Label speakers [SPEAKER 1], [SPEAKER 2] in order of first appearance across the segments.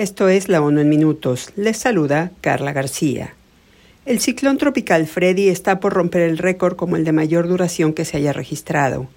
[SPEAKER 1] Esto es La ONU en Minutos. Les saluda Carla García. El ciclón tropical Freddy está por romper el récord como el de mayor duración que se haya registrado.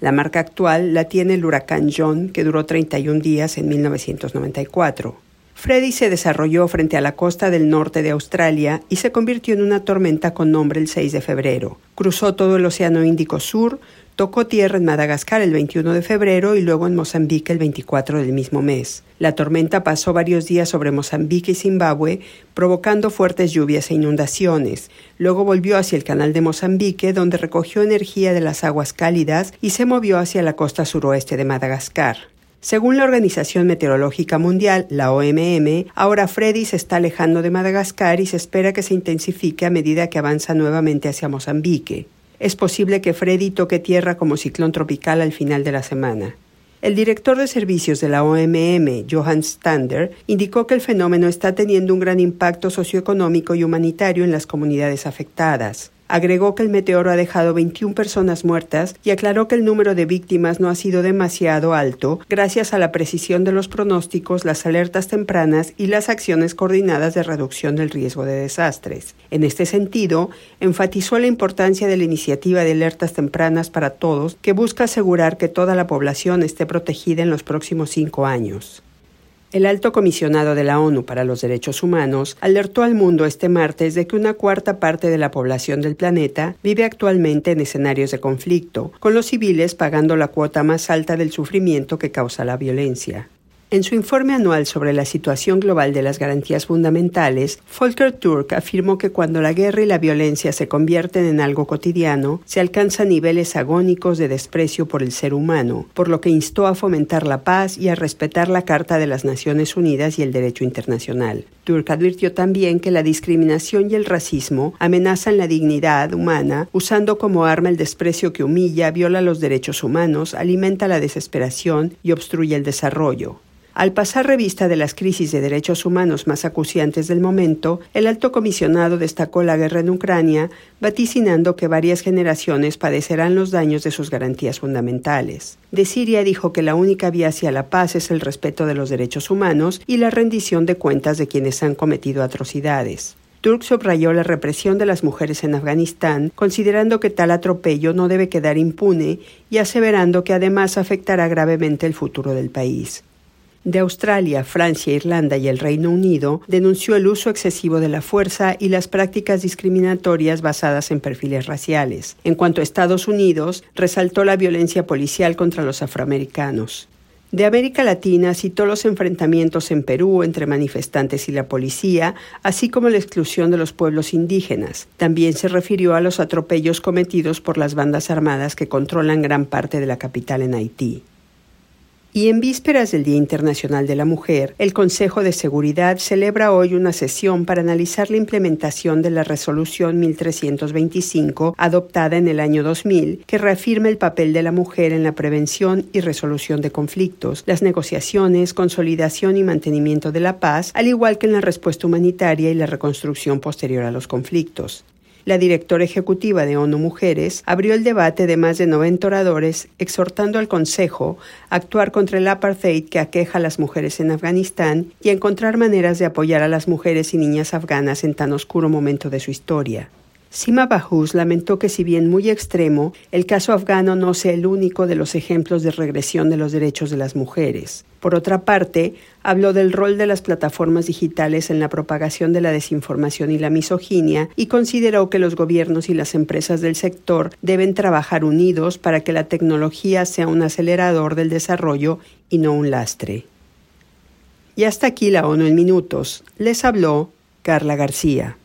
[SPEAKER 1] La marca actual la tiene el huracán John, que duró 31 días en 1994. Freddy se desarrolló frente a la costa del norte de Australia y se convirtió en una tormenta con nombre el 6 de febrero. Cruzó todo el Océano Índico Sur, Tocó tierra en Madagascar el 21 de febrero y luego en Mozambique el 24 del mismo mes. La tormenta pasó varios días sobre Mozambique y Zimbabue, provocando fuertes lluvias e inundaciones. Luego volvió hacia el canal de Mozambique, donde recogió energía de las aguas cálidas y se movió hacia la costa suroeste de Madagascar. Según la Organización Meteorológica Mundial, la OMM, ahora Freddy se está alejando de Madagascar y se espera que se intensifique a medida que avanza nuevamente hacia Mozambique es posible que Freddy toque tierra como ciclón tropical al final de la semana. El director de servicios de la OMM, Johan Stander, indicó que el fenómeno está teniendo un gran impacto socioeconómico y humanitario en las comunidades afectadas. Agregó que el meteoro ha dejado 21 personas muertas y aclaró que el número de víctimas no ha sido demasiado alto gracias a la precisión de los pronósticos, las alertas tempranas y las acciones coordinadas de reducción del riesgo de desastres. En este sentido, enfatizó la importancia de la iniciativa de alertas tempranas para todos que busca asegurar que toda la población esté protegida en los próximos cinco años. El alto comisionado de la ONU para los Derechos Humanos alertó al mundo este martes de que una cuarta parte de la población del planeta vive actualmente en escenarios de conflicto, con los civiles pagando la cuota más alta del sufrimiento que causa la violencia. En su informe anual sobre la situación global de las garantías fundamentales, Volker Turk afirmó que cuando la guerra y la violencia se convierten en algo cotidiano, se alcanzan niveles agónicos de desprecio por el ser humano, por lo que instó a fomentar la paz y a respetar la Carta de las Naciones Unidas y el derecho internacional. Turk advirtió también que la discriminación y el racismo amenazan la dignidad humana, usando como arma el desprecio que humilla, viola los derechos humanos, alimenta la desesperación y obstruye el desarrollo. Al pasar revista de las crisis de derechos humanos más acuciantes del momento, el alto comisionado destacó la guerra en Ucrania, vaticinando que varias generaciones padecerán los daños de sus garantías fundamentales. De Siria dijo que la única vía hacia la paz es el respeto de los derechos humanos y la rendición de cuentas de quienes han cometido atrocidades. Turk subrayó la represión de las mujeres en Afganistán, considerando que tal atropello no debe quedar impune y aseverando que además afectará gravemente el futuro del país de Australia, Francia, Irlanda y el Reino Unido denunció el uso excesivo de la fuerza y las prácticas discriminatorias basadas en perfiles raciales. En cuanto a Estados Unidos, resaltó la violencia policial contra los afroamericanos. De América Latina citó los enfrentamientos en Perú entre manifestantes y la policía, así como la exclusión de los pueblos indígenas. También se refirió a los atropellos cometidos por las bandas armadas que controlan gran parte de la capital en Haití. Y en vísperas del Día Internacional de la Mujer, el Consejo de Seguridad celebra hoy una sesión para analizar la implementación de la Resolución 1325 adoptada en el año 2000, que reafirma el papel de la mujer en la prevención y resolución de conflictos, las negociaciones, consolidación y mantenimiento de la paz, al igual que en la respuesta humanitaria y la reconstrucción posterior a los conflictos. La directora ejecutiva de ONU Mujeres abrió el debate de más de 90 oradores, exhortando al Consejo a actuar contra el apartheid que aqueja a las mujeres en Afganistán y a encontrar maneras de apoyar a las mujeres y niñas afganas en tan oscuro momento de su historia. Sima Bahus lamentó que si bien muy extremo, el caso afgano no sea el único de los ejemplos de regresión de los derechos de las mujeres. Por otra parte, habló del rol de las plataformas digitales en la propagación de la desinformación y la misoginia y consideró que los gobiernos y las empresas del sector deben trabajar unidos para que la tecnología sea un acelerador del desarrollo y no un lastre. Y hasta aquí la ONU en minutos. Les habló Carla García.